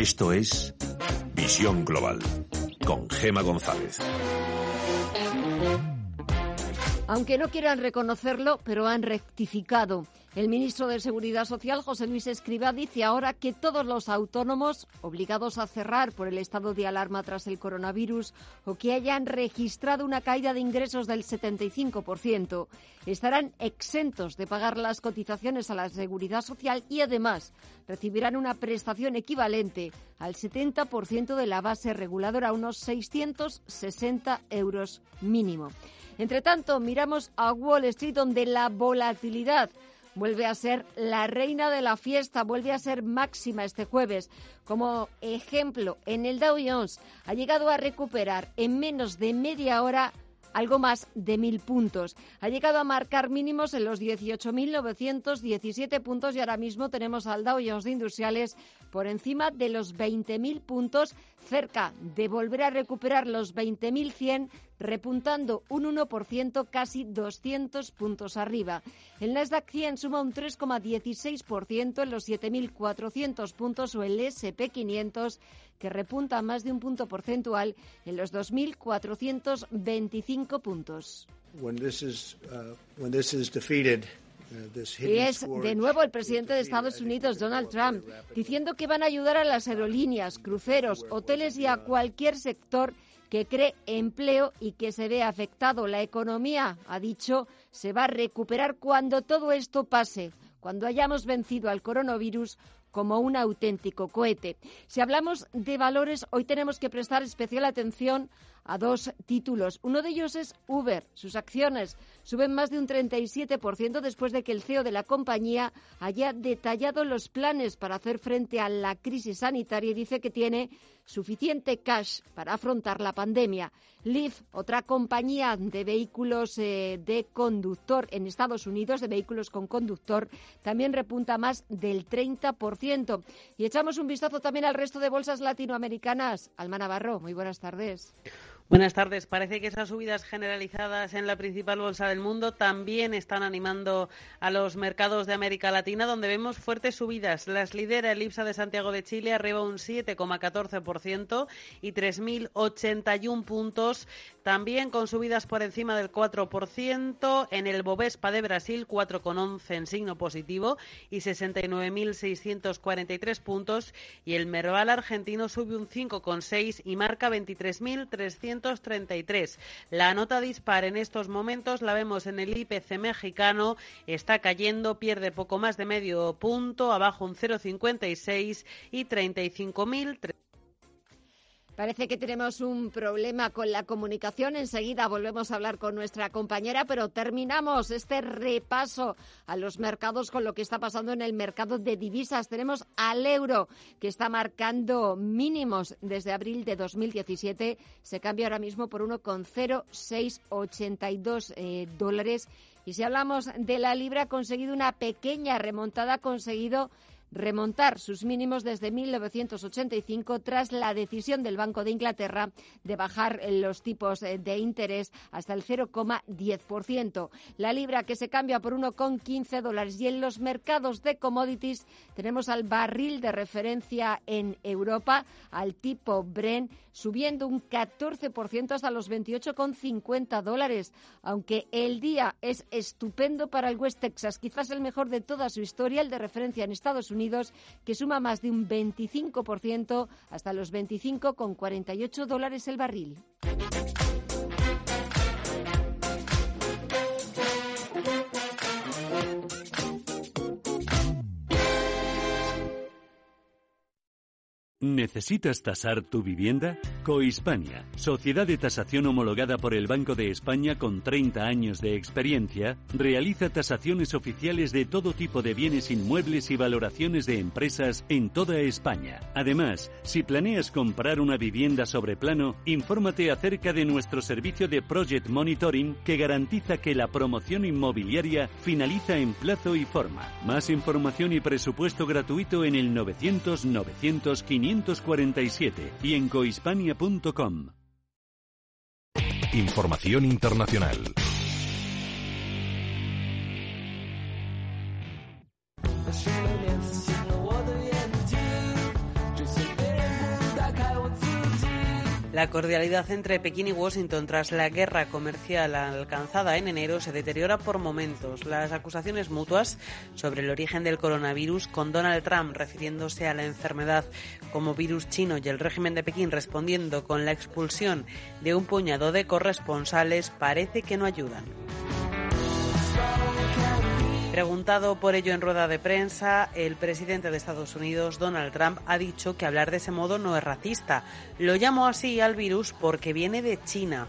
Esto es Visión Global con Gema González. Aunque no quieran reconocerlo, pero han rectificado. El ministro de Seguridad Social, José Luis Escriba, dice ahora que todos los autónomos obligados a cerrar por el estado de alarma tras el coronavirus o que hayan registrado una caída de ingresos del 75% estarán exentos de pagar las cotizaciones a la Seguridad Social y además recibirán una prestación equivalente al 70% de la base reguladora, unos 660 euros mínimo. Entre tanto, miramos a Wall Street donde la volatilidad vuelve a ser la reina de la fiesta, vuelve a ser máxima este jueves. Como ejemplo, en el Dow Jones ha llegado a recuperar en menos de media hora algo más de mil puntos. Ha llegado a marcar mínimos en los 18.917 puntos y ahora mismo tenemos al Dow Jones de Industriales por encima de los 20.000 puntos, cerca de volver a recuperar los 20.100 repuntando un 1%, casi 200 puntos arriba. El Nasdaq 100 suma un 3,16% en los 7.400 puntos o el SP500 que repunta más de un punto porcentual en los 2.425 puntos. Uh, y es de nuevo el presidente de Estados Unidos, Donald Trump, diciendo que van a ayudar a las aerolíneas, cruceros, hoteles y a cualquier sector que cree empleo y que se ve afectado. La economía, ha dicho, se va a recuperar cuando todo esto pase, cuando hayamos vencido al coronavirus como un auténtico cohete. Si hablamos de valores, hoy tenemos que prestar especial atención a dos títulos. Uno de ellos es Uber. Sus acciones suben más de un 37% después de que el CEO de la compañía haya detallado los planes para hacer frente a la crisis sanitaria y dice que tiene suficiente cash para afrontar la pandemia. Lyft, otra compañía de vehículos eh, de conductor en Estados Unidos, de vehículos con conductor, también repunta más del 30%. Y echamos un vistazo también al resto de bolsas latinoamericanas. Alma Navarro, muy buenas tardes. Buenas tardes. Parece que esas subidas generalizadas en la principal bolsa del mundo también están animando a los mercados de América Latina, donde vemos fuertes subidas. Las lidera el IPSA de Santiago de Chile, arriba un 7,14% y 3.081 puntos. También con subidas por encima del 4%. En el Bovespa de Brasil, 4,11 en signo positivo y 69.643 puntos. Y el Merval argentino sube un 5,6 y marca 23.300 la nota dispar en estos momentos la vemos en el IPC mexicano, está cayendo, pierde poco más de medio punto, abajo un 0,56 y 35.000. Parece que tenemos un problema con la comunicación. Enseguida volvemos a hablar con nuestra compañera, pero terminamos este repaso a los mercados con lo que está pasando en el mercado de divisas. Tenemos al euro que está marcando mínimos desde abril de 2017. Se cambia ahora mismo por 1,0682 eh, dólares. Y si hablamos de la libra, ha conseguido una pequeña remontada, ha conseguido remontar sus mínimos desde 1985 tras la decisión del Banco de Inglaterra de bajar los tipos eh, de interés hasta el 0,10%. La libra que se cambia por 1,15 dólares y en los mercados de commodities tenemos al barril de referencia en Europa, al tipo Brent, subiendo un 14% hasta los 28,50 dólares, aunque el día es estupendo para el West Texas, quizás el mejor de toda su historia, el de referencia en Estados Unidos, que suma más de un 25% hasta los 25,48 dólares el barril. ¿Necesitas tasar tu vivienda? Cohispania, sociedad de tasación homologada por el Banco de España con 30 años de experiencia, realiza tasaciones oficiales de todo tipo de bienes inmuebles y valoraciones de empresas en toda España. Además, si planeas comprar una vivienda sobre plano, infórmate acerca de nuestro servicio de Project Monitoring que garantiza que la promoción inmobiliaria finaliza en plazo y forma. Más información y presupuesto gratuito en el 900 900 500 547 y en cohispania.com. Información internacional. La cordialidad entre Pekín y Washington tras la guerra comercial alcanzada en enero se deteriora por momentos. Las acusaciones mutuas sobre el origen del coronavirus, con Donald Trump refiriéndose a la enfermedad como virus chino y el régimen de Pekín respondiendo con la expulsión de un puñado de corresponsales, parece que no ayudan. Preguntado por ello en rueda de prensa, el presidente de Estados Unidos, Donald Trump, ha dicho que hablar de ese modo no es racista. Lo llamó así al virus porque viene de China.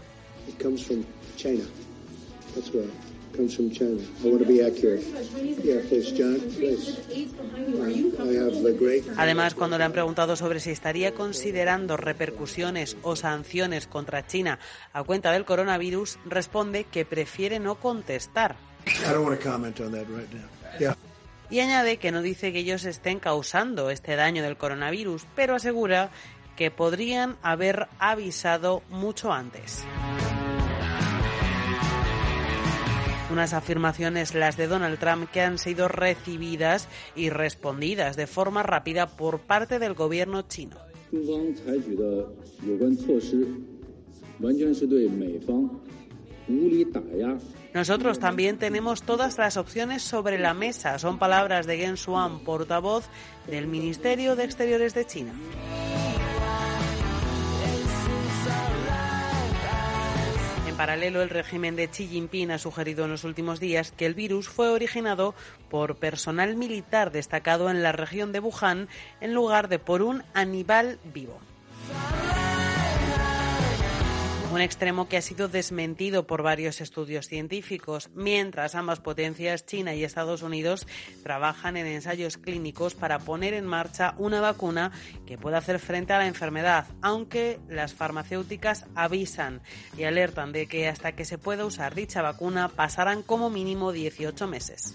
Además, cuando le han preguntado sobre si estaría considerando repercusiones o sanciones contra China a cuenta del coronavirus, responde que prefiere no contestar. Y añade que no dice que ellos estén causando este daño del coronavirus, pero asegura que podrían haber avisado mucho antes. Unas afirmaciones, las de Donald Trump, que han sido recibidas y respondidas de forma rápida por parte del gobierno chino. Nosotros también tenemos todas las opciones sobre la mesa. Son palabras de Shuang, portavoz del Ministerio de Exteriores de China. En paralelo, el régimen de Xi Jinping ha sugerido en los últimos días que el virus fue originado por personal militar destacado en la región de Wuhan en lugar de por un animal vivo un extremo que ha sido desmentido por varios estudios científicos, mientras ambas potencias, China y Estados Unidos, trabajan en ensayos clínicos para poner en marcha una vacuna que pueda hacer frente a la enfermedad, aunque las farmacéuticas avisan y alertan de que hasta que se pueda usar dicha vacuna pasarán como mínimo 18 meses.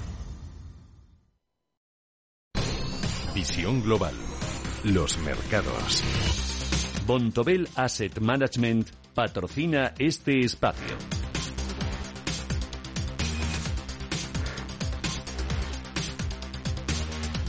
Visión global. Los mercados. Bontobel Asset Management patrocina este espacio.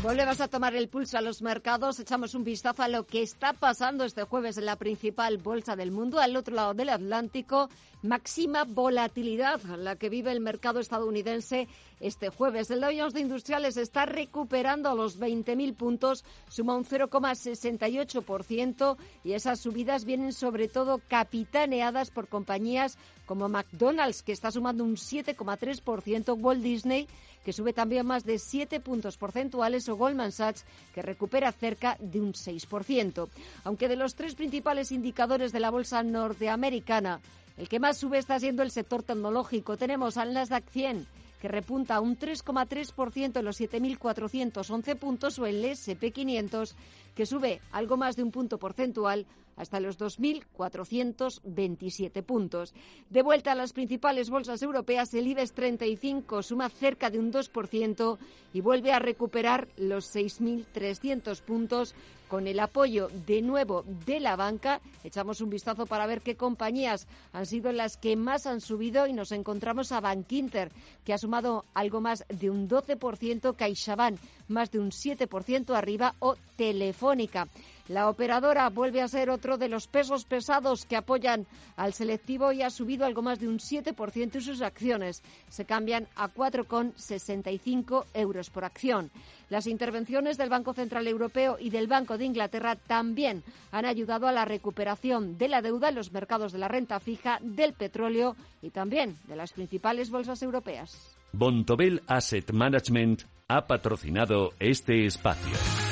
Volvemos a tomar el pulso a los mercados, echamos un vistazo a lo que está pasando este jueves en la principal bolsa del mundo, al otro lado del Atlántico, máxima volatilidad la que vive el mercado estadounidense este jueves. El Dow Jones de Industriales está recuperando los 20.000 puntos, suma un 0,68% y esas subidas vienen sobre todo capitaneadas por compañías como McDonald's, que está sumando un 7,3%, Walt Disney, que sube también más de 7 puntos porcentuales, o Goldman Sachs, que recupera cerca de un 6%. Aunque de los tres principales indicadores de la bolsa norteamericana, el que más sube está siendo el sector tecnológico. Tenemos al Nasdaq 100 que repunta un 3,3% en los 7.411 puntos o el SP500 que sube algo más de un punto porcentual hasta los 2.427 puntos. De vuelta a las principales bolsas europeas, el IBEX 35 suma cerca de un 2% y vuelve a recuperar los 6.300 puntos con el apoyo de nuevo de la banca. Echamos un vistazo para ver qué compañías han sido las que más han subido y nos encontramos a Bankinter, que ha sumado algo más de un 12%, CaixaBank más de un 7% arriba o Telefónica. La operadora vuelve a ser otro de los pesos pesados que apoyan al selectivo y ha subido algo más de un 7% y sus acciones se cambian a 4,65 euros por acción. Las intervenciones del Banco Central Europeo y del Banco de Inglaterra también han ayudado a la recuperación de la deuda en los mercados de la renta fija, del petróleo y también de las principales bolsas europeas. Bontobel Asset Management ha patrocinado este espacio.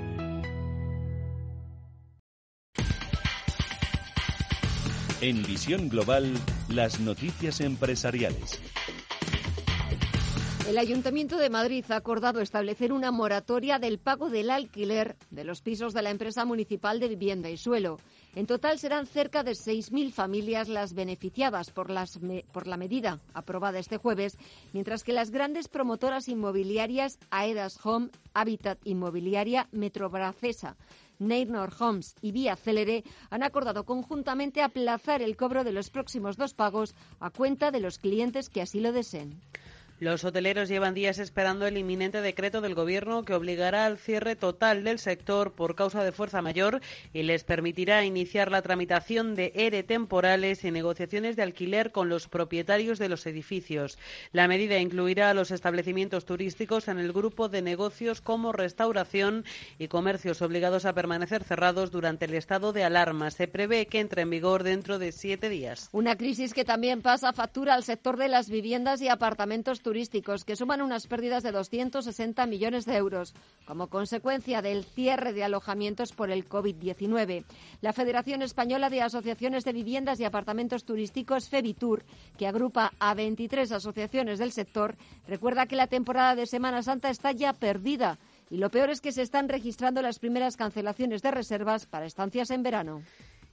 En Visión Global, las noticias empresariales. El Ayuntamiento de Madrid ha acordado establecer una moratoria del pago del alquiler de los pisos de la empresa municipal de vivienda y suelo. En total serán cerca de 6.000 familias las beneficiadas por, la medida aprobada este jueves, mientras que las grandes promotoras inmobiliarias Aedas Home, Habitat Inmobiliaria, Metrobracesa, Neynor Homes y Vía Célere han acordado conjuntamente aplazar el cobro de los próximos dos pagos a cuenta de los clientes que así lo deseen. Los hoteleros llevan días esperando el inminente decreto del Gobierno que obligará al cierre total del sector por causa de fuerza mayor y les permitirá iniciar la tramitación de ERE temporales y negociaciones de alquiler con los propietarios de los edificios. La medida incluirá a los establecimientos turísticos en el grupo de negocios como restauración y comercios obligados a permanecer cerrados durante el estado de alarma. Se prevé que entre en vigor dentro de siete días. Una crisis que también pasa factura al sector de las viviendas y apartamentos turísticos turísticos, que suman unas pérdidas de 260 millones de euros como consecuencia del cierre de alojamientos por el COVID-19. La Federación Española de Asociaciones de Viviendas y Apartamentos Turísticos, FEBITUR, que agrupa a 23 asociaciones del sector, recuerda que la temporada de Semana Santa está ya perdida. Y lo peor es que se están registrando las primeras cancelaciones de reservas para estancias en verano.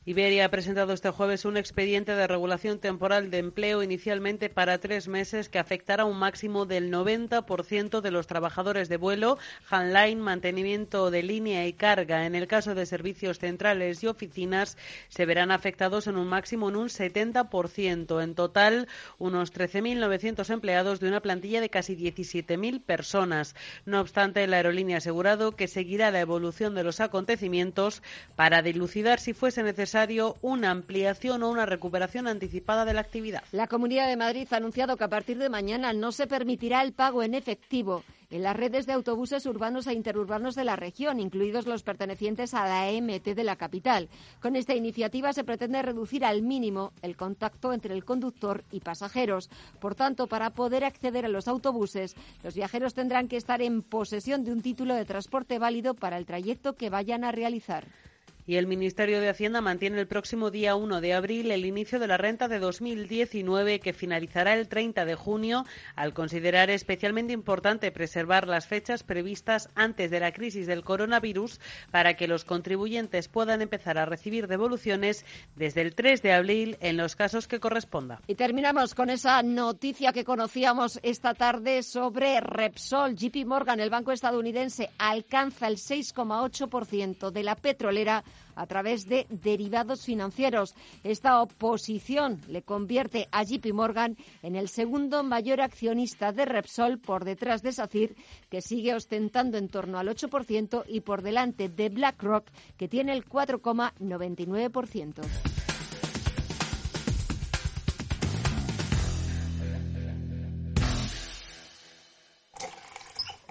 Iberia ha presentado este jueves un expediente de regulación temporal de empleo inicialmente para tres meses que afectará un máximo del 90% de los trabajadores de vuelo, handline, mantenimiento de línea y carga. En el caso de servicios centrales y oficinas, se verán afectados en un máximo en un 70%. En total, unos 13.900 empleados de una plantilla de casi 17.000 personas. No obstante, la aerolínea ha asegurado que seguirá la evolución de los acontecimientos para dilucidar si fuese necesario una ampliación o una recuperación anticipada de la actividad. La Comunidad de Madrid ha anunciado que a partir de mañana no se permitirá el pago en efectivo en las redes de autobuses urbanos e interurbanos de la región, incluidos los pertenecientes a la EMT de la capital. Con esta iniciativa se pretende reducir al mínimo el contacto entre el conductor y pasajeros. Por tanto, para poder acceder a los autobuses, los viajeros tendrán que estar en posesión de un título de transporte válido para el trayecto que vayan a realizar y el Ministerio de Hacienda mantiene el próximo día 1 de abril el inicio de la renta de 2019 que finalizará el 30 de junio al considerar especialmente importante preservar las fechas previstas antes de la crisis del coronavirus para que los contribuyentes puedan empezar a recibir devoluciones desde el 3 de abril en los casos que corresponda. Y terminamos con esa noticia que conocíamos esta tarde sobre Repsol. JP Morgan, el banco estadounidense, alcanza el 6,8% de la petrolera a través de derivados financieros. Esta oposición le convierte a JP Morgan en el segundo mayor accionista de Repsol por detrás de SACIR, que sigue ostentando en torno al 8% y por delante de BlackRock, que tiene el 4,99%.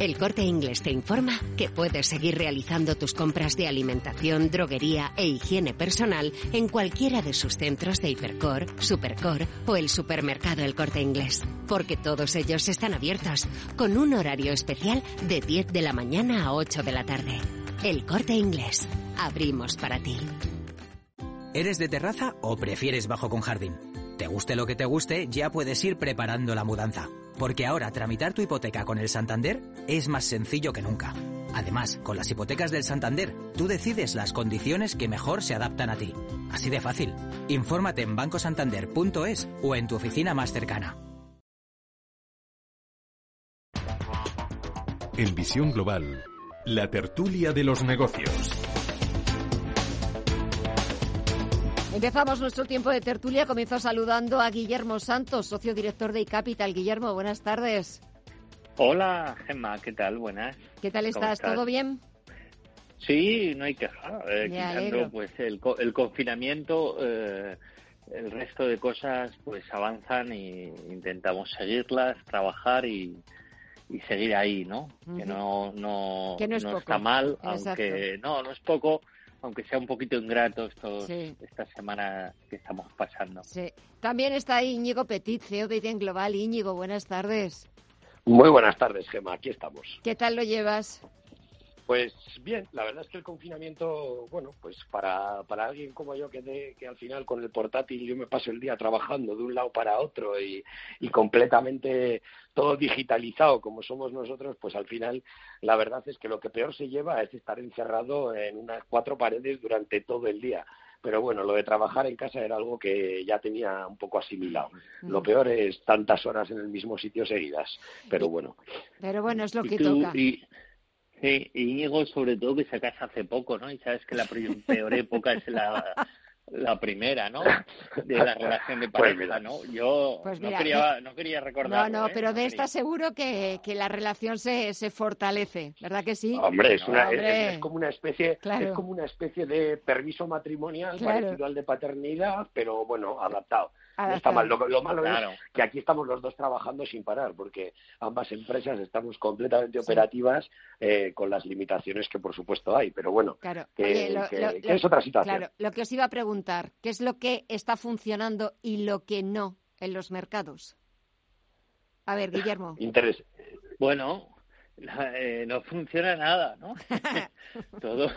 El corte inglés te informa que puedes seguir realizando tus compras de alimentación, droguería e higiene personal en cualquiera de sus centros de Hipercor, Supercor o el supermercado El Corte Inglés. Porque todos ellos están abiertos, con un horario especial de 10 de la mañana a 8 de la tarde. El corte inglés. Abrimos para ti. ¿Eres de terraza o prefieres bajo con jardín? Te guste lo que te guste, ya puedes ir preparando la mudanza. Porque ahora tramitar tu hipoteca con el Santander es más sencillo que nunca. Además, con las hipotecas del Santander, tú decides las condiciones que mejor se adaptan a ti. Así de fácil. Infórmate en bancosantander.es o en tu oficina más cercana. En Visión Global, la tertulia de los negocios. Empezamos nuestro tiempo de tertulia. Comienzo saludando a Guillermo Santos, socio director de iCapital. Guillermo, buenas tardes. Hola, Gemma, ¿qué tal? Buenas. ¿Qué tal estás? ¿Todo bien? Sí, no hay queja. Eh, pues el, el confinamiento, eh, el resto de cosas pues avanzan y intentamos seguirlas, trabajar y, y seguir ahí, ¿no? Que no no, no, está mal, aunque no no es poco, aunque sea un poquito ingrato estos, esta semana que estamos pasando. Sí. También está Íñigo Petit, CEO de Iden Global. Íñigo, buenas tardes. Muy buenas tardes, Gemma. Aquí estamos. ¿Qué tal lo llevas? Pues bien, la verdad es que el confinamiento, bueno, pues para, para alguien como yo que, que al final con el portátil yo me paso el día trabajando de un lado para otro y, y completamente todo digitalizado como somos nosotros, pues al final la verdad es que lo que peor se lleva es estar encerrado en unas cuatro paredes durante todo el día pero bueno, lo de trabajar en casa era algo que ya tenía un poco asimilado. Lo mm. peor es tantas horas en el mismo sitio seguidas, pero bueno. Pero bueno, es lo que toca. Sí, y Diego, sobre todo, que se casa hace poco, ¿no? Y sabes que la peor época es la, la primera, ¿no? De la relación de pues pareja, ¿no? Yo pues no, quería, no quería recordar. No, no, ¿eh? pero de esta seguro que, que la relación se, se fortalece, ¿verdad que sí? Hombre, es, una, Es, como una especie, es como una especie de permiso matrimonial parecido al de paternidad, pero bueno, adaptado está mal. Lo, malo es que aquí estamos los dos trabajando sin parar, porque ambas empresas estamos completamente operativas eh, con las limitaciones que por supuesto hay. Pero bueno, que, es otra situación. Claro, lo que os iba a preguntar, ¿qué es lo que está funcionando y lo que no en los mercados? A ver, Guillermo. Interés. Bueno, eh, no funciona nada, ¿no? todo,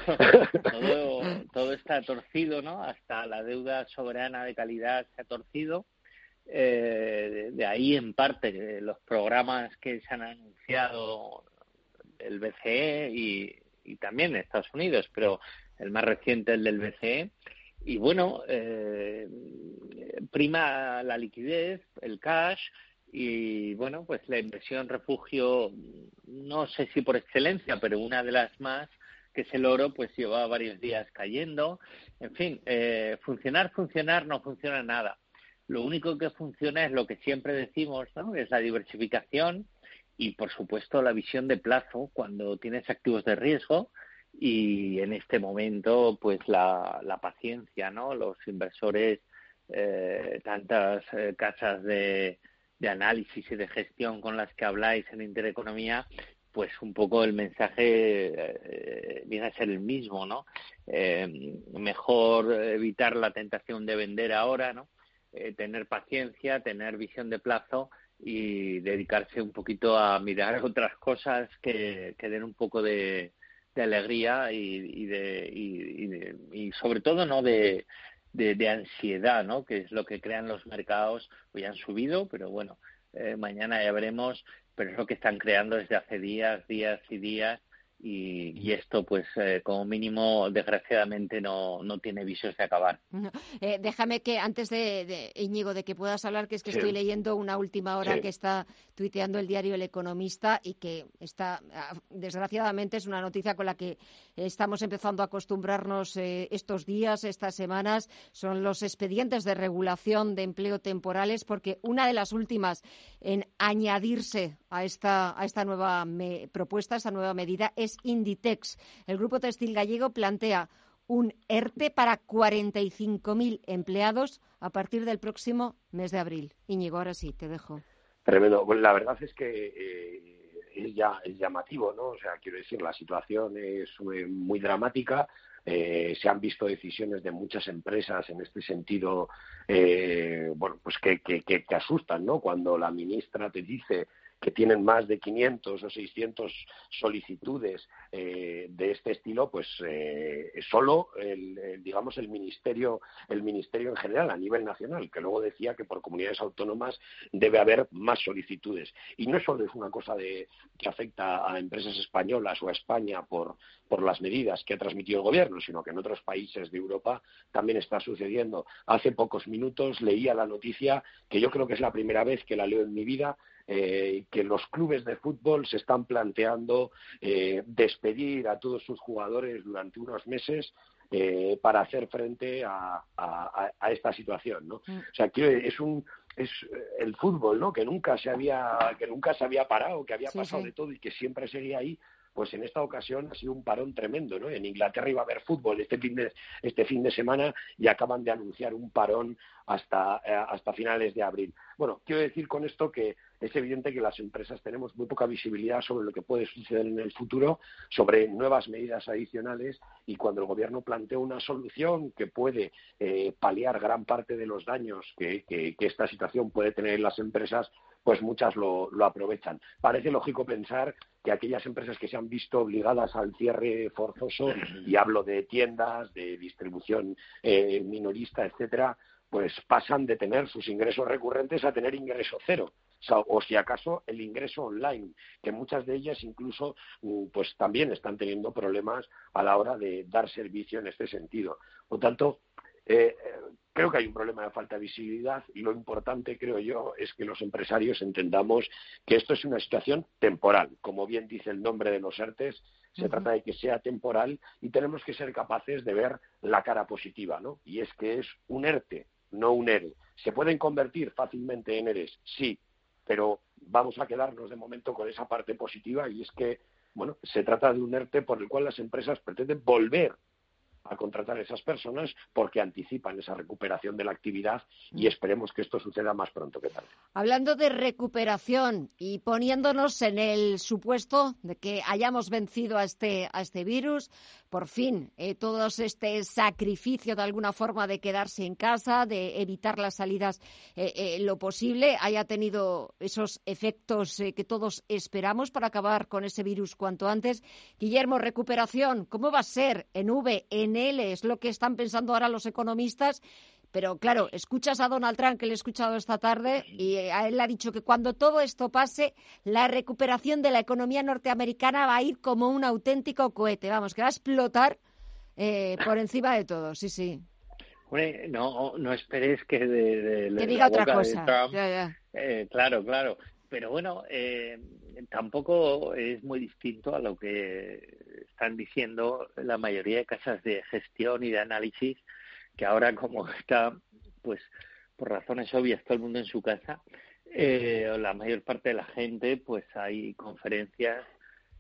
todo, está torcido, ¿no? Hasta la deuda soberana de calidad se ha torcido. Eh, de ahí, en parte, los programas que se han anunciado el BCE y, y también Estados Unidos, pero el más reciente, el del BCE. Y bueno, eh, prima la liquidez, el cash, y bueno, pues la inversión refugio, no sé si por excelencia, pero una de las más, que es el oro, pues lleva varios días cayendo. En fin, eh, funcionar, funcionar, no funciona nada. Lo único que funciona es lo que siempre decimos, ¿no? Es la diversificación y, por supuesto, la visión de plazo cuando tienes activos de riesgo y en este momento, pues la, la paciencia, ¿no? Los inversores, eh, tantas eh, casas de de análisis y de gestión con las que habláis en Intereconomía, pues un poco el mensaje eh, viene a ser el mismo, ¿no? Eh, mejor evitar la tentación de vender ahora, ¿no? Eh, tener paciencia, tener visión de plazo y dedicarse un poquito a mirar otras cosas que, den un poco de, alegría y, de, y, y sobre todo no de, de, ansiedad, ¿no? Que es lo que crean los mercados. Hoy han subido, pero bueno, eh, mañana ya veremos. Pero es lo que están creando desde hace días, días y días y, esto, pues, eh, como mínimo, desgraciadamente, no, no tiene visos de acabar. Eh, déjame que, antes de, de, Íñigo, de que puedas hablar, que es que estoy leyendo una última hora que está tuiteando el diario El Economista y que está, ah, desgraciadamente, es una noticia con la que estamos empezando a acostumbrarnos eh, estos días, estas semanas, son los expedientes de regulación de empleo temporales, porque una de las últimas en añadirse a esta, a esta nueva propuesta, esta nueva medida, es Inditex. El grupo textil gallego plantea un ERTE para 45.000 empleados a partir del próximo mes de abril. Íñigo, ahora sí, te dejo. Tremendo. la verdad es que eh, es, ya, es llamativo, ¿no? O sea, quiero decir, la situación es muy dramática. Eh, se han visto decisiones de muchas empresas en este sentido, eh, bueno, pues que, que, que, que, asustan, ¿no? Cuando la ministra te dice que tienen más de 500 o 600 solicitudes eh, de este estilo, pues eh, solo el, digamos el ministerio el ministerio en general a nivel nacional, que luego decía que por comunidades autónomas debe haber más solicitudes y no solo es una cosa que afecta a empresas españolas o a España por por las medidas que ha transmitido el gobierno, sino que en otros países de Europa también está sucediendo. Hace pocos minutos leía la noticia que yo creo que es la primera vez que la leo en mi vida eh, que los clubes de fútbol se están planteando eh, despedir a todos sus jugadores durante unos meses eh, para hacer frente a, esta situación, ¿no? Mm. O sea, que es un es el fútbol, ¿no? Que nunca se había que nunca se había parado, que había pasado de todo y que siempre seguía ahí pues en esta ocasión ha sido un parón tremendo, ¿no? En Inglaterra iba a haber fútbol este fin de, este fin de semana y acaban de anunciar un parón hasta, eh, hasta finales de abril. Bueno, quiero decir con esto que es evidente que las empresas tenemos muy poca visibilidad sobre lo que puede suceder en el futuro, sobre nuevas medidas adicionales y cuando el Gobierno plantea una solución que puede eh, paliar gran parte de los daños que, que, esta situación puede tener en las empresas, pues muchas lo, lo, aprovechan. Parece lógico pensar que aquellas empresas que se han visto obligadas al cierre forzoso, y hablo de tiendas, de distribución eh, minorista, etcétera, pues pasan de tener sus ingresos recurrentes a tener ingreso cero. O, si acaso el ingreso online, que muchas de ellas incluso mm, pues también están teniendo problemas a la hora de dar servicio en este sentido. Por tanto, eh, creo que hay un problema de falta de visibilidad y lo importante, creo yo, es que los empresarios entendamos que esto es una situación temporal. Como bien dice el nombre de los ERTES, se trata de que sea temporal y tenemos que ser capaces de ver la cara positiva, ¿no? Y es que es un ERTE, no un ERE. ¿Se pueden convertir fácilmente en ERES? Sí, pero vamos a quedarnos de momento con esa parte positiva y es que, bueno, se trata de un ERTE por el cual las empresas pretenden volver a contratar a esas personas porque anticipan esa recuperación de la actividad y mm. esperemos que esto suceda más pronto que tarde. Hablando de recuperación y poniéndonos en el supuesto de que hayamos vencido a este, a este virus, por fin, eh, todo este sacrificio de alguna forma de quedarse en casa, de evitar las salidas eh, eh, lo posible, haya tenido esos efectos que todos esperamos para acabar con ese virus cuanto antes. Guillermo, recuperación, ¿cómo va a ser en V, en L? Es lo que están pensando ahora los economistas pero claro, escuchas a Donald Trump, que le he escuchado esta tarde, y a él ha dicho que cuando todo esto pase, la recuperación de la economía norteamericana va a ir como un auténtico cohete. Vamos, que va a explotar eh, por encima de todo, sí, sí. no, no esperes que de, que diga otra cosa. Eh, claro, claro. Pero bueno, eh, tampoco es muy distinto a lo que están diciendo la mayoría de casas de gestión y de análisis que ahora como está, pues por razones obvias, todo el mundo en su casa, eh, la mayor parte de la gente, pues hay conferencias,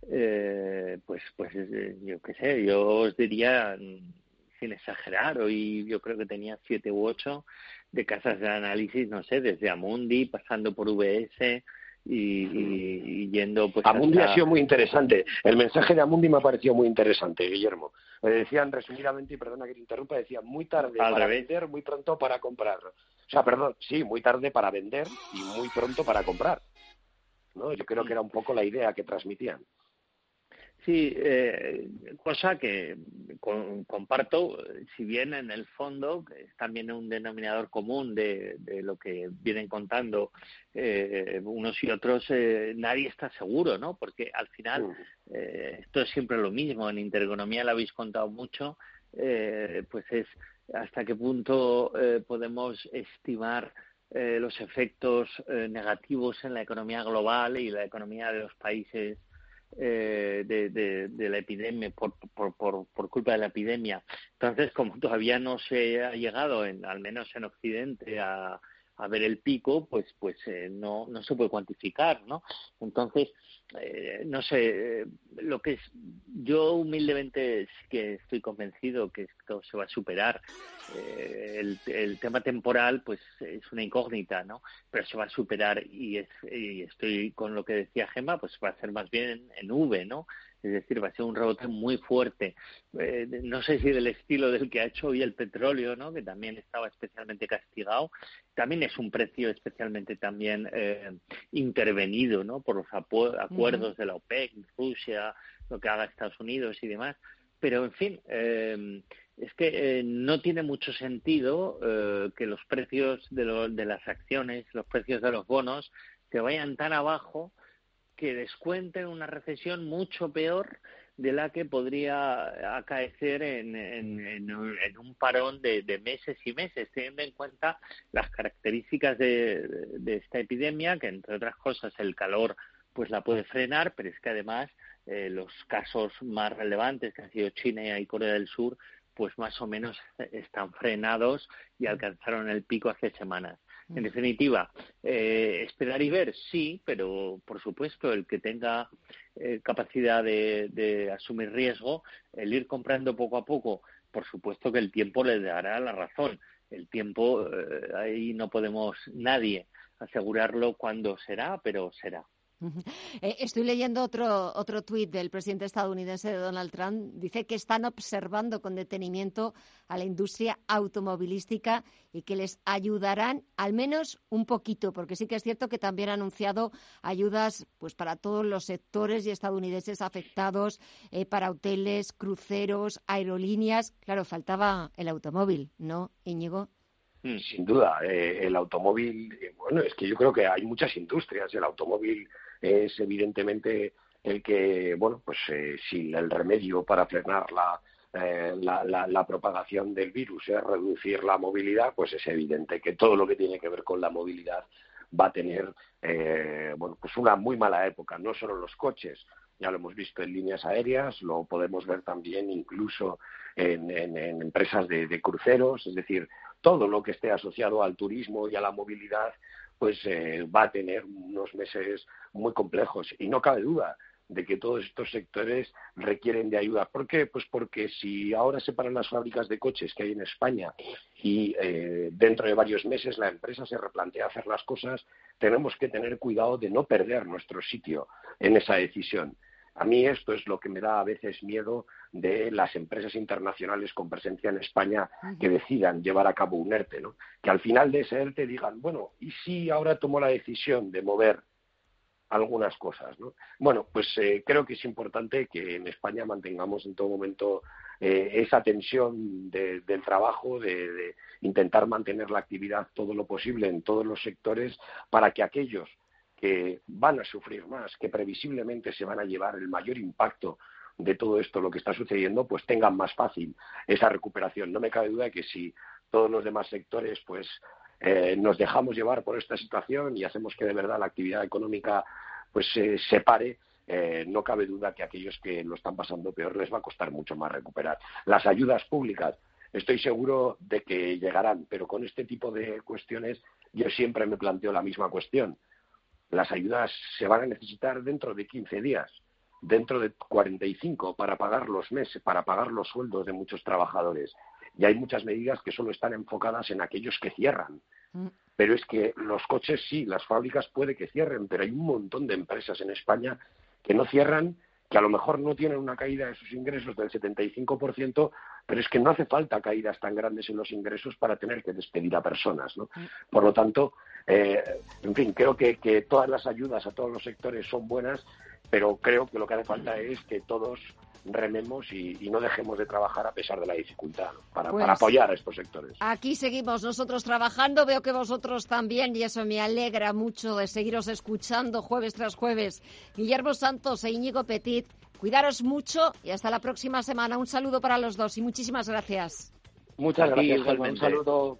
eh, pues, pues yo qué sé, yo os diría, sin exagerar, hoy yo creo que tenía siete u ocho de casas de análisis, no sé, desde Amundi, pasando por VS, y, yendo pues Amundi ha sido muy interesante. El mensaje de Amundi me ha parecido muy interesante Guillermo. Me decían resumidamente y perdona que te interrumpa decían muy tarde para vender muy pronto para comprar o sea perdón sí muy tarde para vender y muy pronto para comprar no yo creo que era un poco la idea que transmitían Sí, eh, cosa que comparto, si bien en el fondo es también un denominador común de, lo que vienen contando eh, unos y otros, eh, nadie está seguro, ¿no? Porque al final eh, esto es siempre lo mismo, en intereconomía lo habéis contado mucho, pues es hasta qué punto podemos estimar los efectos negativos en la economía global y la economía de los países eh, de, de, la epidemia, por, por, por, por, culpa de la epidemia. Entonces, como todavía no se ha llegado, en, al menos en Occidente, a, a ver el pico, pues, pues eh, no, no se puede cuantificar, ¿no? Entonces, eh, no sé, eh, lo que es, yo humildemente sí que estoy convencido que esto se va a superar. el, el, tema temporal, pues es una incógnita, ¿no? Pero se va a superar y, es, y estoy con lo que decía Gemma, pues va a ser más bien en V, ¿no? Es decir, va a ser un rebote muy fuerte. Eh, no sé si del estilo del que ha hecho hoy el petróleo, ¿no? que también estaba especialmente castigado, también es un precio especialmente también eh, intervenido ¿no? por los acuerdos de la OPEC, Rusia, lo que haga Estados Unidos y demás. Pero, en fin, eh, es que no tiene mucho sentido que los precios de, de las acciones, los precios de los bonos, se vayan tan abajo que descuenten una recesión mucho peor de la que podría acaecer en, en, un parón de, meses y meses, teniendo en cuenta las características de, esta epidemia, que entre otras cosas el calor pues la puede frenar, pero es que además eh, los casos más relevantes que han sido China y Corea del Sur pues más o menos están frenados y alcanzaron el pico hace semanas. En mm. definitiva, eh, esperar y ver, sí, pero por supuesto el que tenga eh, capacidad de, asumir riesgo, el ir comprando poco a poco, por supuesto que el tiempo le dará la razón. El tiempo, eh, ahí no podemos nadie asegurarlo cuándo será, pero será. Eh, estoy leyendo otro, otro tuit del presidente estadounidense de Donald Trump. Dice que están observando con detenimiento a la industria automovilística y que les ayudarán al menos un poquito, porque sí que es cierto que también ha anunciado ayudas pues para todos los sectores y estadounidenses afectados, eh, para hoteles, cruceros, aerolíneas. Claro, faltaba el automóvil, ¿no, Íñigo? Mm, sin duda, eh, el automóvil, bueno, es que yo creo que hay muchas industrias. El automóvil es evidentemente el que, bueno, pues eh, si el remedio para frenar eh, la, la, propagación del virus es reducir la movilidad, pues es evidente que todo lo que tiene que ver con la movilidad va a tener, eh, bueno, pues una muy mala época. No solo los coches, ya lo hemos visto en líneas aéreas, lo podemos ver también incluso en, empresas de, cruceros, es decir, todo lo que esté asociado al turismo y a la movilidad pues eh, va a tener unos meses muy complejos y no cabe duda de que todos estos sectores requieren de ayuda. ¿Por qué? Pues porque si ahora se paran las fábricas de coches que hay en España y eh, dentro de varios meses la empresa se replantea hacer las cosas, tenemos que tener cuidado de no perder nuestro sitio en esa decisión. A mí esto es lo que me da a veces miedo de las empresas internacionales con presencia en España que decidan llevar a cabo un ERTE, ¿no? Que al final de ese ERTE digan, bueno, ¿y si ahora tomo la decisión de mover algunas cosas, ¿no? Bueno, pues eh, creo que es importante que en España mantengamos en todo momento eh, esa tensión del trabajo, de intentar mantener la actividad todo lo posible en todos los sectores para que aquellos que van a sufrir más, que previsiblemente se van a llevar el mayor impacto de todo esto, lo que está sucediendo, pues tengan más fácil esa recuperación. No me cabe duda de que si todos los demás sectores, pues eh, nos dejamos llevar por esta situación y hacemos que de verdad la actividad económica pues se pare, eh, no cabe duda que aquellos que lo están pasando peor les va a costar mucho más recuperar. Las ayudas públicas, estoy seguro de que llegarán, pero con este tipo de cuestiones yo siempre me planteo la misma cuestión las ayudas se van a necesitar dentro de 15 días, dentro de 45 para pagar los meses, para pagar los sueldos de muchos trabajadores. Y hay muchas medidas que solo están enfocadas en aquellos que cierran. Mm. Pero es que los coches sí, las fábricas puede que cierren, pero hay un montón de empresas en España que no cierran que a lo mejor no tienen una caída de sus ingresos del 75%, pero es que no hace falta caídas tan grandes en los ingresos para tener que despedir a personas. ¿no? Por lo tanto, eh, en fin, creo que, que todas las ayudas a todos los sectores son buenas, pero creo que lo que hace falta es que todos rememos y, no dejemos de trabajar a pesar de la dificultad para, pues apoyar a estos sectores. Aquí seguimos nosotros trabajando, veo que vosotros también y eso me alegra mucho de seguiros escuchando jueves tras jueves. Guillermo Santos e Íñigo Petit, cuidaros mucho y hasta la próxima semana. Un saludo para los dos y muchísimas gracias. Muchas gracias, Un saludo.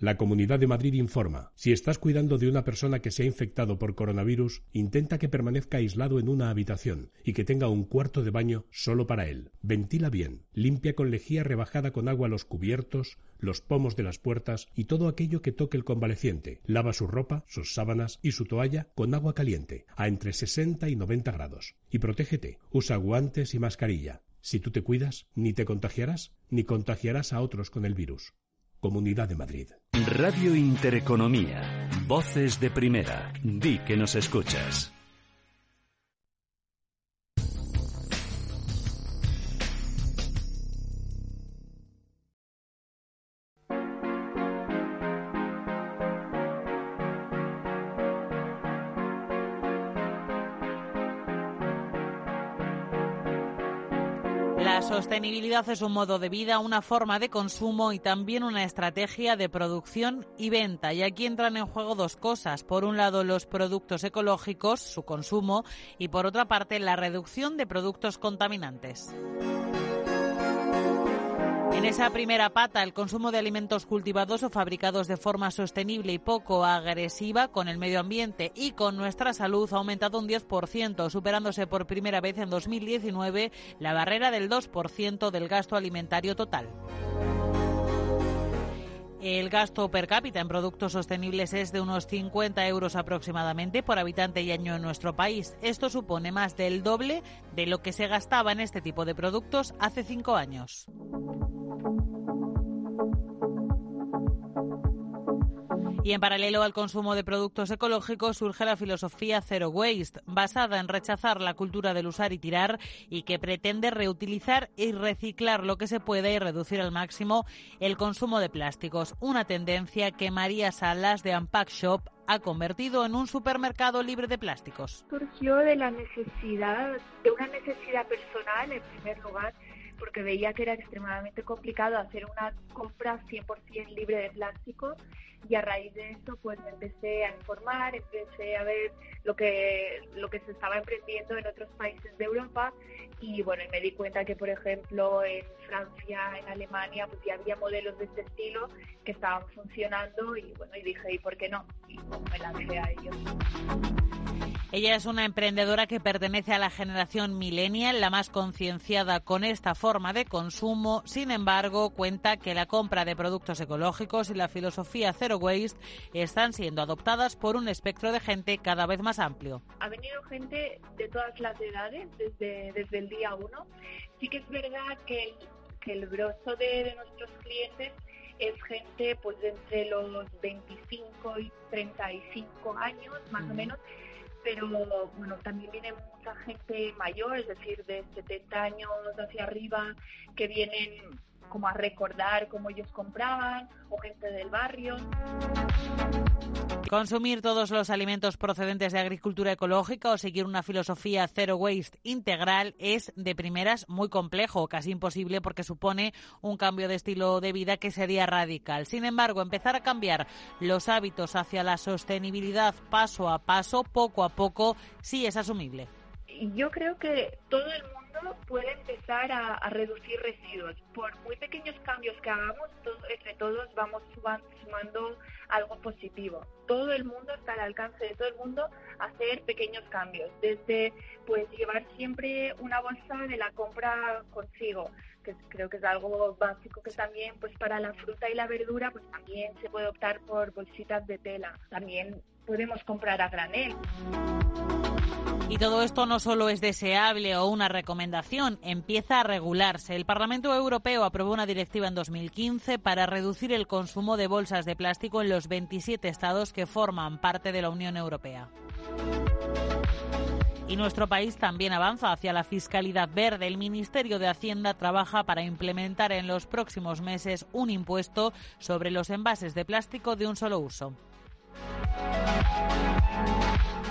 La Comunidad de Madrid informa. Si estás cuidando de una persona que se ha infectado por coronavirus, intenta que permanezca aislado en una habitación y que tenga un cuarto de baño solo para él. Ventila bien, limpia con lejía rebajada con agua los cubiertos, los pomos de las puertas y todo aquello que toque el convaleciente. Lava su ropa, sus sábanas y su toalla con agua caliente, a entre 60 y 90 grados. Y protégete. Usa guantes y mascarilla. Si tú te cuidas, ni te contagiarás, ni contagiarás a otros con el virus. Comunidad de Madrid. Radio Intereconomía. Voces de primera. Di que nos escuchas. Sostenibilidad es un modo de vida, una forma de consumo y también una estrategia de producción y venta. Y aquí entran en juego dos cosas. Por un lado, los productos ecológicos, su consumo, y por otra parte, la reducción de productos contaminantes. En esa primera pata, el consumo de alimentos cultivados o fabricados de forma sostenible y poco agresiva con el medio ambiente y con nuestra salud ha aumentado un 10%, superándose por primera vez en 2019 la barrera del 2% del gasto alimentario total. El gasto per cápita en productos sostenibles es de unos 50 euros aproximadamente por habitante y año en nuestro país. Esto supone más del doble de lo que se gastaba en este tipo de productos hace cinco años. Y en paralelo al consumo de productos ecológicos surge la filosofía Zero Waste, basada en rechazar la cultura del usar y tirar y que pretende reutilizar y reciclar lo que se puede y reducir al máximo el consumo de plásticos, una tendencia que María Salas de Unpack Shop ha convertido en un supermercado libre de plásticos. Surgió de la necesidad, de una necesidad personal en primer lugar, porque veía que era extremadamente complicado hacer una compra 100% libre de plástico y a raíz de eso pues me empecé a informar, empecé a ver lo que, lo que se estaba emprendiendo en otros países de Europa y bueno, me di cuenta que por ejemplo en Francia, en Alemania pues ya había modelos de este estilo que estaban funcionando y bueno, y dije, ¿y por qué no? Y me lancé a ellos. Ella es una emprendedora que pertenece a la generación millennial, la más concienciada con esta forma de consumo. Sin embargo, cuenta que la compra de productos ecológicos y la filosofía zero waste están siendo adoptadas por un espectro de gente cada vez más amplio. Ha venido gente de todas las edades desde, desde el día uno. Sí que es verdad que el, que el grosso de, de nuestros clientes es gente pues entre los 25 y 35 años más o menos pero bueno, también viene mucha gente mayor, es decir, de 70 años hacia arriba, que vienen como a recordar cómo ellos compraban, o gente del barrio. Consumir todos los alimentos procedentes de agricultura ecológica o seguir una filosofía zero waste integral es de primeras muy complejo, casi imposible porque supone un cambio de estilo de vida que sería radical. Sin embargo, empezar a cambiar los hábitos hacia la sostenibilidad paso a paso, poco a poco, sí es asumible. Yo creo que todo el mundo puede empezar a, reducir residuos. Por muy pequeños cambios que hagamos, entre todos vamos sumando algo positivo. Todo el mundo está al alcance de todo el mundo hacer pequeños cambios, desde pues llevar siempre una bolsa de la compra consigo, que creo que es algo básico que también pues para la fruta y la verdura pues también se puede optar por bolsitas de tela. También podemos comprar a granel. Y todo esto no solo es deseable o una recomendación, empieza a regularse. El Parlamento Europeo aprobó una directiva en 2015 para reducir el consumo de bolsas de plástico en los 27 estados que forman parte de la Unión Europea. Y nuestro país también avanza hacia la fiscalidad verde. El Ministerio de Hacienda trabaja para implementar en los próximos meses un impuesto sobre los envases de plástico de un solo uso.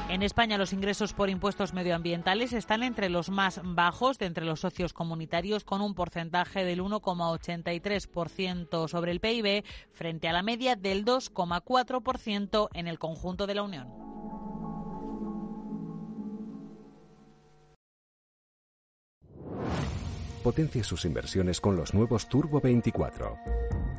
En España los ingresos por impuestos medioambientales están entre los más bajos de entre los socios comunitarios con un porcentaje del 1,83% sobre el PIB frente a la media del 2,4% en el conjunto de la Unión. Potencia sus inversiones con los nuevos Turbo 24.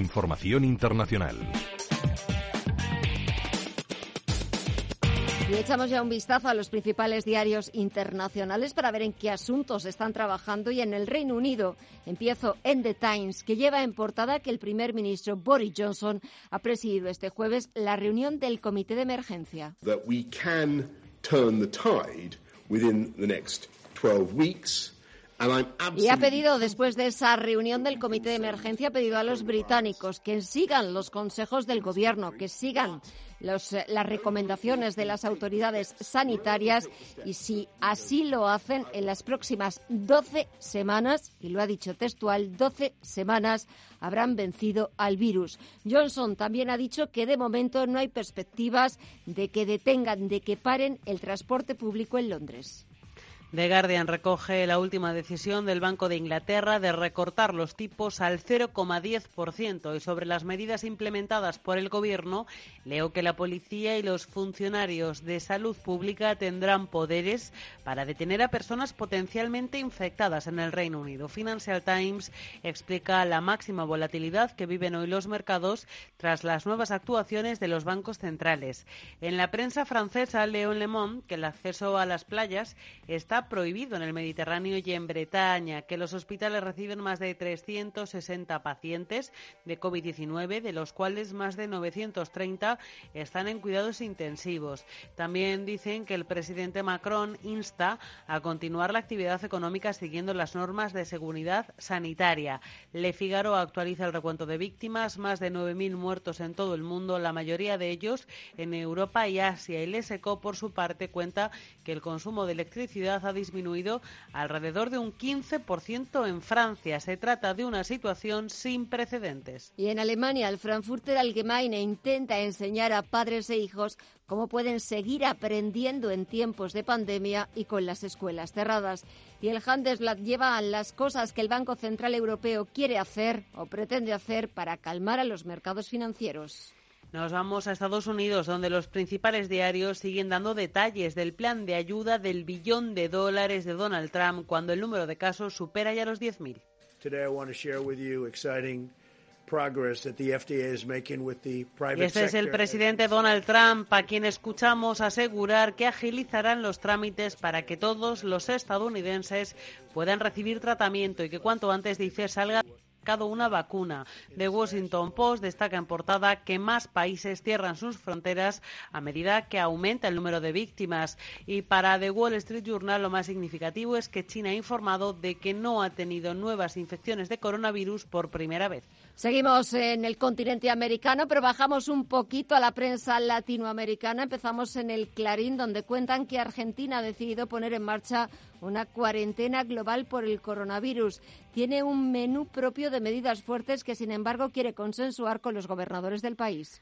Información internacional. Y echamos ya un vistazo a los principales diarios internacionales para ver en qué asuntos están trabajando. Y en el Reino Unido empiezo en The Times, que lleva en portada que el primer ministro Boris Johnson ha presidido este jueves la reunión del comité de emergencia. That we can turn the tide within the next 12 weeks. Y ha pedido, después de esa reunión del Comité de Emergencia, ha pedido a los británicos que sigan los consejos del Gobierno, que sigan los, eh, las recomendaciones de las autoridades sanitarias y si así lo hacen en las próximas 12 semanas, y lo ha dicho textual, 12 semanas habrán vencido al virus. Johnson también ha dicho que de momento no hay perspectivas de que detengan, de que paren el transporte público en Londres. The Guardian recoge la última decisión del Banco de Inglaterra de recortar los tipos al 0,10% y sobre las medidas implementadas por el Gobierno, leo que la policía y los funcionarios de salud pública tendrán poderes para detener a personas potencialmente infectadas en el Reino Unido. Financial Times explica la máxima volatilidad que viven hoy los mercados tras las nuevas actuaciones de los bancos centrales. En la prensa francesa, leo en Le Monde que el acceso a las playas está prohibido en el Mediterráneo y en Bretaña, que los hospitales reciben más de 360 pacientes de COVID-19, de los cuales más de 930 están en cuidados intensivos. También dicen que el presidente Macron insta a continuar la actividad económica siguiendo las normas de seguridad sanitaria. Le Figaro actualiza el recuento de víctimas, más de 9.000 muertos en todo el mundo, la mayoría de ellos en Europa y Asia. Y Leseco, por su parte, cuenta que el consumo de electricidad ha disminuido alrededor de un 15% en Francia. Se trata de una situación sin precedentes. Y en Alemania, el Frankfurter Allgemeine intenta enseñar a padres e hijos cómo pueden seguir aprendiendo en tiempos de pandemia y con las escuelas cerradas. Y el Handelsblatt lleva las cosas que el Banco Central Europeo quiere hacer o pretende hacer para calmar a los mercados financieros. Nos vamos a Estados Unidos, donde los principales diarios siguen dando detalles del plan de ayuda del billón de dólares de Donald Trump cuando el número de casos supera ya los 10.000. Este es el presidente Donald Trump, a quien escuchamos asegurar que agilizarán los trámites para que todos los estadounidenses puedan recibir tratamiento y que cuanto antes dice salga una vacuna. The Washington Post destaca en portada que más países cierran sus fronteras a medida que aumenta el número de víctimas. Y para The Wall Street Journal lo más significativo es que China ha informado de que no ha tenido nuevas infecciones de coronavirus por primera vez. Seguimos en el continente americano, pero bajamos un poquito a la prensa latinoamericana. Empezamos en el Clarín, donde cuentan que Argentina ha decidido poner en marcha una cuarentena global por el coronavirus. Tiene un menú propio de medidas fuertes que, sin embargo, quiere consensuar con los gobernadores del país.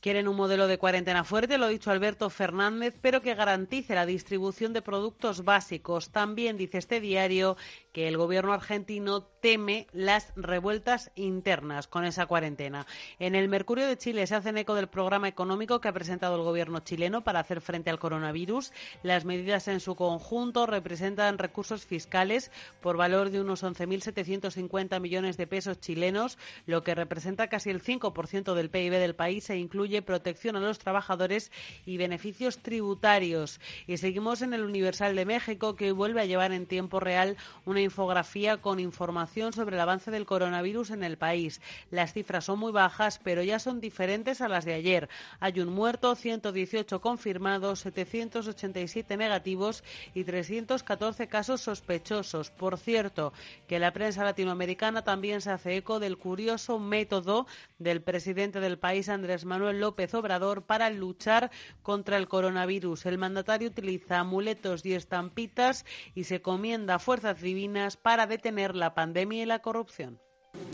Quieren un modelo de cuarentena fuerte, lo ha dicho Alberto Fernández, pero que garantice la distribución de productos básicos. También dice este diario que el gobierno argentino teme las revueltas internas con esa cuarentena. En el Mercurio de Chile se hacen eco del programa económico que ha presentado el gobierno chileno para hacer frente al coronavirus. Las medidas en su conjunto representan recursos fiscales por valor de unos 11.750 millones de pesos chilenos, lo que representa casi el 5% del PIB del país e incluye protección a los trabajadores y beneficios tributarios. Y seguimos en el Universal de México, que vuelve a llevar en tiempo real una infografía con información sobre el avance del coronavirus en el país. Las cifras son muy bajas, pero ya son diferentes a las de ayer. Hay un muerto, 118 confirmados, 787 negativos y 314 casos sospechosos. Por cierto, que la prensa latinoamericana también se hace eco del curioso método del presidente del país, Andrés Manuel López Obrador, para luchar contra el coronavirus. El mandatario utiliza amuletos y estampitas y se comienda a fuerzas divinas para detener la pandemia y la corrupción.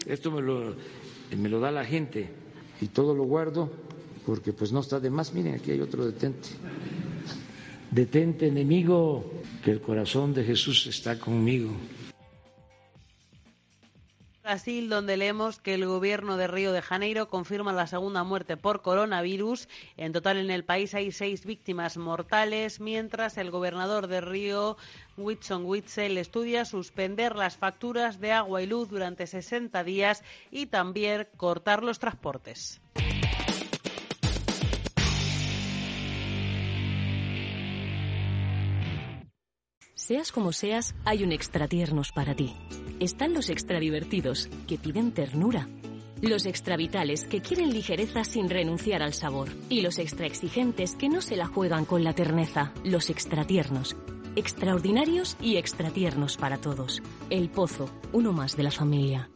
Esto me lo, me lo da la gente y todo lo guardo porque pues no está de más. Miren, aquí hay otro detente. Detente, enemigo, que el corazón de Jesús está conmigo. Brasil, donde leemos que el gobierno de Río de Janeiro confirma la segunda muerte por coronavirus. En total en el país hay seis víctimas mortales, mientras el gobernador de Río, Whitson Witzel, estudia suspender las facturas de agua y luz durante 60 días y también cortar los transportes. Seas como seas, hay un extratiernos para ti. Están los extradivertidos, que piden ternura. Los extravitales, que quieren ligereza sin renunciar al sabor. Y los extraexigentes, que no se la juegan con la terneza. Los extratiernos. Extraordinarios y extratiernos para todos. El Pozo, uno más de la familia.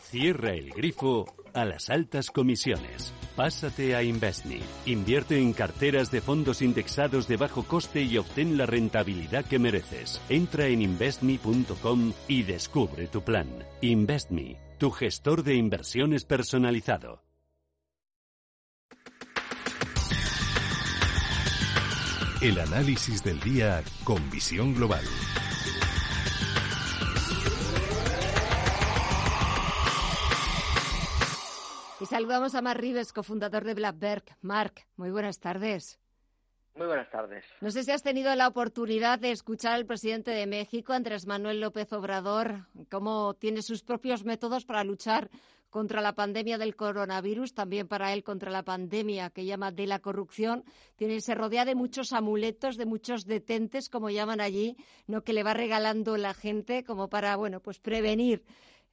Cierra el grifo a las altas comisiones. Pásate a Investme. Invierte en carteras de fondos indexados de bajo coste y obtén la rentabilidad que mereces. Entra en investme.com y descubre tu plan. Investme, tu gestor de inversiones personalizado. El análisis del día con visión global. Y saludamos a Mark Rives, cofundador de Blackberg. Mark, muy buenas tardes. Muy buenas tardes. No sé si has tenido la oportunidad de escuchar al presidente de México, Andrés Manuel López Obrador, cómo tiene sus propios métodos para luchar contra la pandemia del coronavirus, también para él contra la pandemia que llama de la corrupción. Tiene, se rodea de muchos amuletos, de muchos detentes, como llaman allí, no que le va regalando la gente como para, bueno, pues prevenir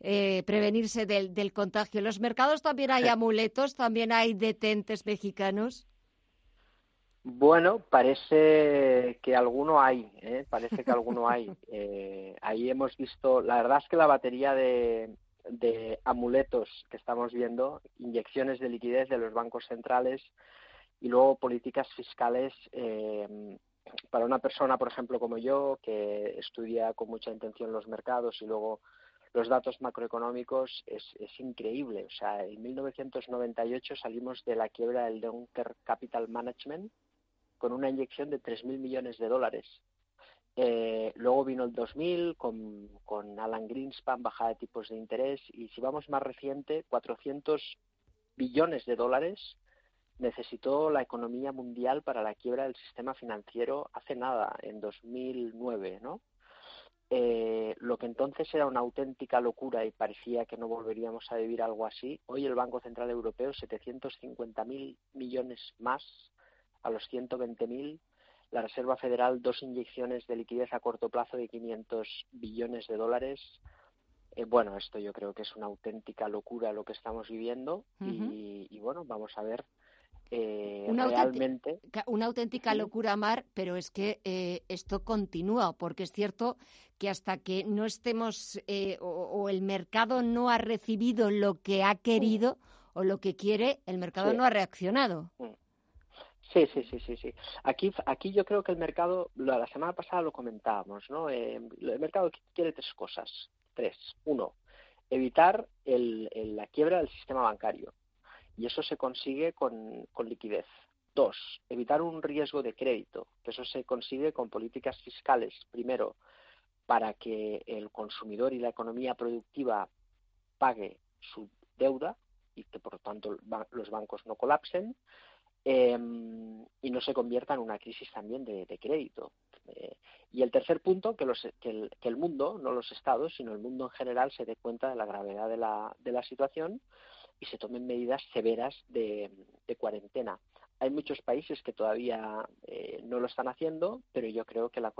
eh, prevenirse del, del, contagio. ¿En los mercados también hay amuletos? ¿También hay detentes mexicanos? Bueno, parece que alguno hay, ¿eh? parece que alguno hay. Eh, ahí hemos visto, la verdad es que la batería de, de amuletos que estamos viendo, inyecciones de liquidez de los bancos centrales y luego políticas fiscales eh, para una persona, por ejemplo, como yo, que estudia con mucha intención los mercados y luego los datos macroeconómicos es, es increíble. O sea, en 1998 salimos de la quiebra del Dunker Capital Management con una inyección de 3.000 millones de dólares. Eh, luego vino el 2000 con, con Alan Greenspan, bajada de tipos de interés, y si vamos más reciente, 400 billones de dólares necesitó la economía mundial para la quiebra del sistema financiero hace nada, en 2009, ¿no? Eh, lo que entonces era una auténtica locura y parecía que no volveríamos a vivir algo así, hoy el Banco Central Europeo 750.000 millones más a los 120.000, la Reserva Federal dos inyecciones de liquidez a corto plazo de 500 billones de dólares. Eh, bueno, esto yo creo que es una auténtica locura lo que estamos viviendo y, y bueno, vamos a ver eh, una realmente. Auténtica, una auténtica locura, Mar, pero es que eh, esto continúa, porque es cierto que hasta que no estemos eh, o, o, el mercado no ha recibido lo que ha querido o lo que quiere, el mercado Sí. no ha reaccionado. Sí, sí, sí, sí, sí. Aquí, aquí yo creo que el mercado, la la semana pasada lo comentábamos, ¿no? Eh, el mercado quiere tres cosas. Tres. Uno, evitar el, el- la quiebra del sistema bancario. Y eso se consigue con, con liquidez. Dos, evitar un riesgo de crédito, que eso se consigue con políticas fiscales. Primero, para que el consumidor y la economía productiva pague su deuda y que por lo tanto los bancos no colapsen eh, y no se convierta en una crisis también de, crédito. Eh, y el tercer punto, que, el, mundo, no los estados, sino el mundo en general, se dé cuenta de la gravedad de la, de la situación y se tomen medidas severas de cuarentena. Hay muchos países que todavía eh, no lo están haciendo, pero yo creo que la,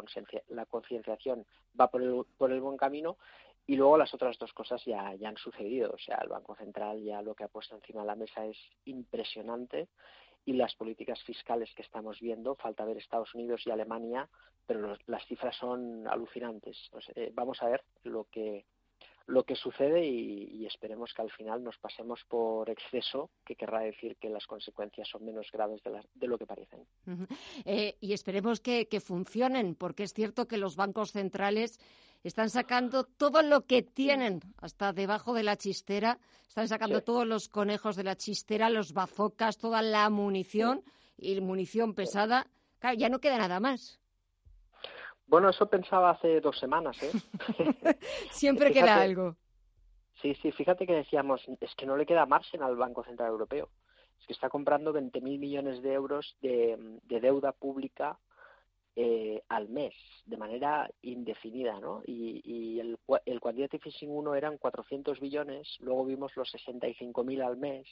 la concienciación va por el, por el buen camino y luego las otras dos cosas ya, han sucedido. O sea, el Banco Central ya lo que ha puesto encima de la mesa es impresionante y las políticas fiscales que estamos viendo, falta ver Estados Unidos y Alemania, pero las cifras son alucinantes. Eh, vamos a ver lo que lo que sucede y, esperemos que al final nos pasemos por exceso, que querrá decir que las consecuencias son menos graves de, lo que parecen. Eh, y esperemos que, funcionen, porque es cierto que los bancos centrales están sacando todo lo que tienen hasta debajo de la chistera, están sacando todos los conejos de la chistera, los bazocas, toda la munición y munición pesada. Claro, ya no queda nada más. Bueno, eso pensaba hace dos semanas, ¿eh? Siempre queda algo. Sí, sí, fíjate que decíamos, es que no le queda margen al Banco Central Europeo. Es que está comprando 20.000 millones de euros de, deuda pública eh, al mes, de manera indefinida, ¿no? Y, el, el quantitative easing 1 eran 400 billones, luego vimos los 65.000 al mes,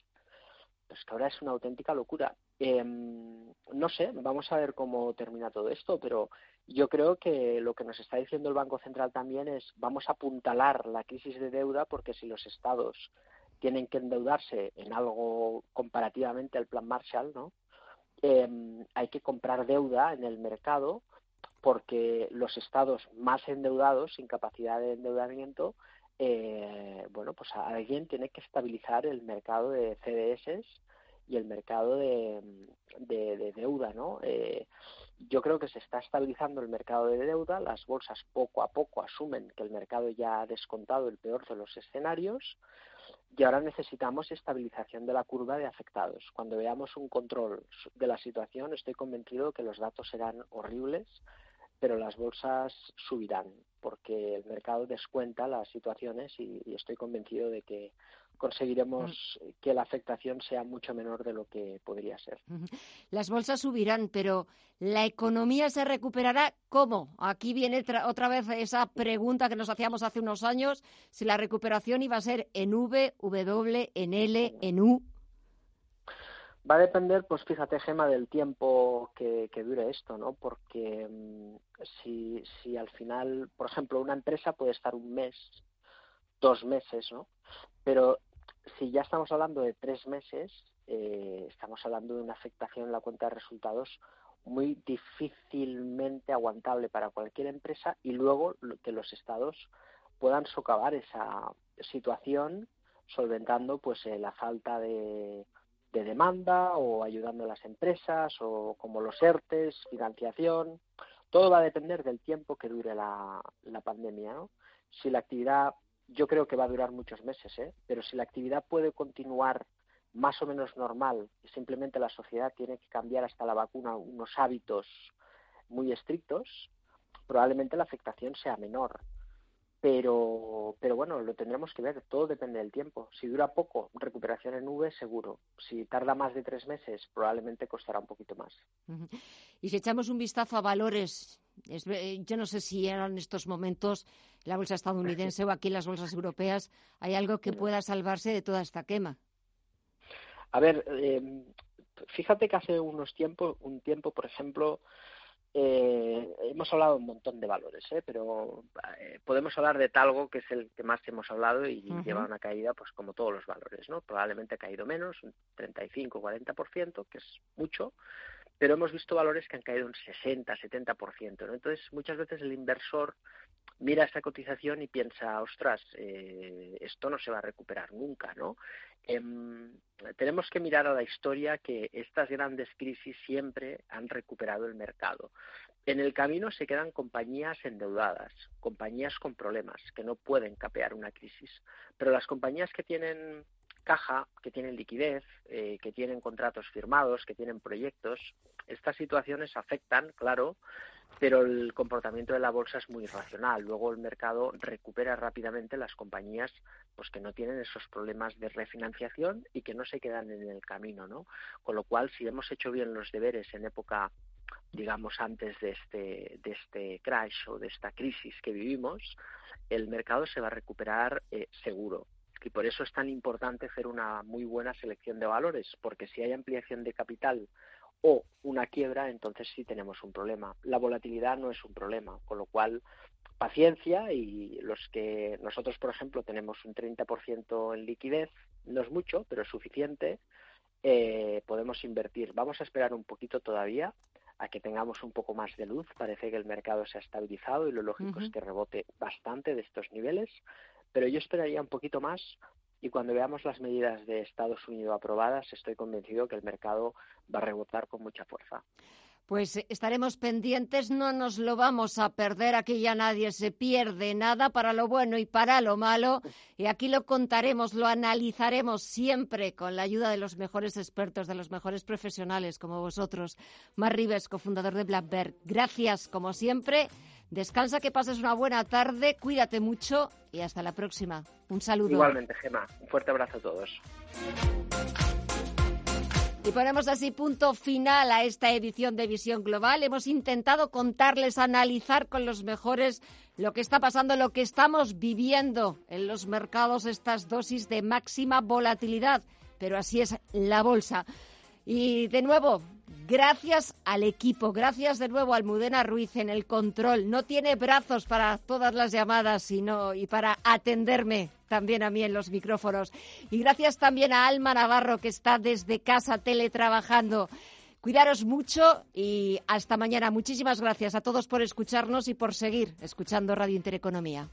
pues que ahora es una auténtica locura. Em, no sé, vamos a ver cómo termina todo esto, pero yo creo que lo que nos está diciendo el Banco Central también es vamos a apuntalar la crisis de deuda porque si los estados tienen que endeudarse en algo comparativamente al plan Marshall, ¿no? Em, hay que comprar deuda en el mercado porque los estados más endeudados, sin capacidad de endeudamiento, eh, bueno, pues alguien tiene que estabilizar el mercado de CDS y el mercado de, deuda, ¿no? Eh, yo creo que se está estabilizando el mercado de deuda, las bolsas poco a poco asumen que el mercado ya ha descontado el peor de los escenarios y ahora necesitamos estabilización de la curva de afectados. Cuando veamos un control de la situación, estoy convencido que los datos serán horribles, pero las bolsas subirán porque el mercado descuenta las situaciones y, estoy convencido de que conseguiremos mm. que la afectación sea mucho menor de lo que podría ser. Las bolsas subirán, pero ¿la economía se recuperará cómo? Aquí viene otra vez esa pregunta que nos hacíamos hace unos años, si la recuperación iba a ser en V, W, en L, en U. Va a depender, pues fíjate, Gema, del tiempo que, dure esto, ¿no? Porque mm, si, si al final, por ejemplo, una empresa puede estar un mes, dos meses, ¿no? Pero si ya estamos hablando de tres meses, eh, estamos hablando de una afectación en la cuenta de resultados muy difícilmente aguantable para cualquier empresa y luego que los estados puedan socavar esa situación solventando pues eh, la falta de de demanda o ayudando a las empresas o como los ERTES, financiación. Todo va a depender del tiempo que dure la, la pandemia. ¿no? Si la actividad, yo creo que va a durar muchos meses, ¿eh? pero si la actividad puede continuar más o menos normal y simplemente la sociedad tiene que cambiar hasta la vacuna unos hábitos muy estrictos, probablemente la afectación sea menor pero, pero bueno, lo tendremos que ver, todo depende del tiempo. Si dura poco, recuperación en V, seguro. Si tarda más de tres meses, probablemente costará un poquito más. Y si echamos un vistazo a valores, eh, yo no sé si en estos momentos la bolsa estadounidense o aquí las bolsas europeas, hay algo que pueda salvarse de toda esta quema. A ver, eh, fíjate que hace unos tiempos, un tiempo, por ejemplo, eh, hemos hablado un montón de valores, ¿eh? pero eh, podemos hablar de Talgo, que es el que más hemos hablado y lleva una caída, pues como todos los valores, ¿no? Probablemente ha caído menos, un 35-40%, que es mucho, pero hemos visto valores que han caído un 60-70%, ¿no? Entonces, muchas veces el inversor mira esta cotización y piensa, ostras, eh, esto no se va a recuperar nunca, ¿no? Em, tenemos que mirar a la historia que estas grandes crisis siempre han recuperado el mercado. En el camino se quedan compañías endeudadas, compañías con problemas que no pueden capear una crisis, pero las compañías que tienen caja, que tienen liquidez, eh, que tienen contratos firmados, que tienen proyectos, estas situaciones afectan, claro, pero el comportamiento de la bolsa es muy irracional. Luego el mercado recupera rápidamente las compañías pues que no tienen esos problemas de refinanciación y que no se quedan en el camino, ¿no? Con lo cual, si hemos hecho bien los deberes en época digamos antes de este de este crash o de esta crisis que vivimos, el mercado se va a recuperar eh, seguro. Y por eso es tan importante hacer una muy buena selección de valores, porque si hay ampliación de capital o una quiebra, entonces sí tenemos un problema. La volatilidad no es un problema, con lo cual paciencia y los que nosotros, por ejemplo, tenemos un 30% en liquidez, no es mucho, pero es suficiente, eh, podemos invertir. Vamos a esperar un poquito todavía a que tengamos un poco más de luz. Parece que el mercado se ha estabilizado y lo lógico es que rebote bastante de estos niveles, pero yo esperaría un poquito más y cuando veamos las medidas de Estados Unidos aprobadas, estoy convencido que el mercado va a rebotar con mucha fuerza. Pues estaremos pendientes, no nos lo vamos a perder, aquí ya nadie se pierde nada para lo bueno y para lo malo, y aquí lo contaremos, lo analizaremos siempre con la ayuda de los mejores expertos, de los mejores profesionales como vosotros. Mar Rives, cofundador de Blackbird, gracias como siempre, descansa, que pases una buena tarde, cuídate mucho y hasta la próxima. Un saludo. Igualmente, Gema, un fuerte abrazo a todos. Y ponemos así punto final a esta edición de Visión Global. Hemos intentado contarles, analizar con los mejores lo que está pasando, lo que estamos viviendo en los mercados, estas dosis de máxima volatilidad. Pero así es la bolsa. Y de nuevo, gracias al equipo, gracias de nuevo a Almudena Ruiz en el control. No tiene brazos para todas las llamadas sino, y para atenderme también a mí en los micrófonos. Y gracias también a Alma Navarro, que está desde casa teletrabajando. Cuidaros mucho y hasta mañana. Muchísimas gracias a todos por escucharnos y por seguir escuchando Radio Intereconomía.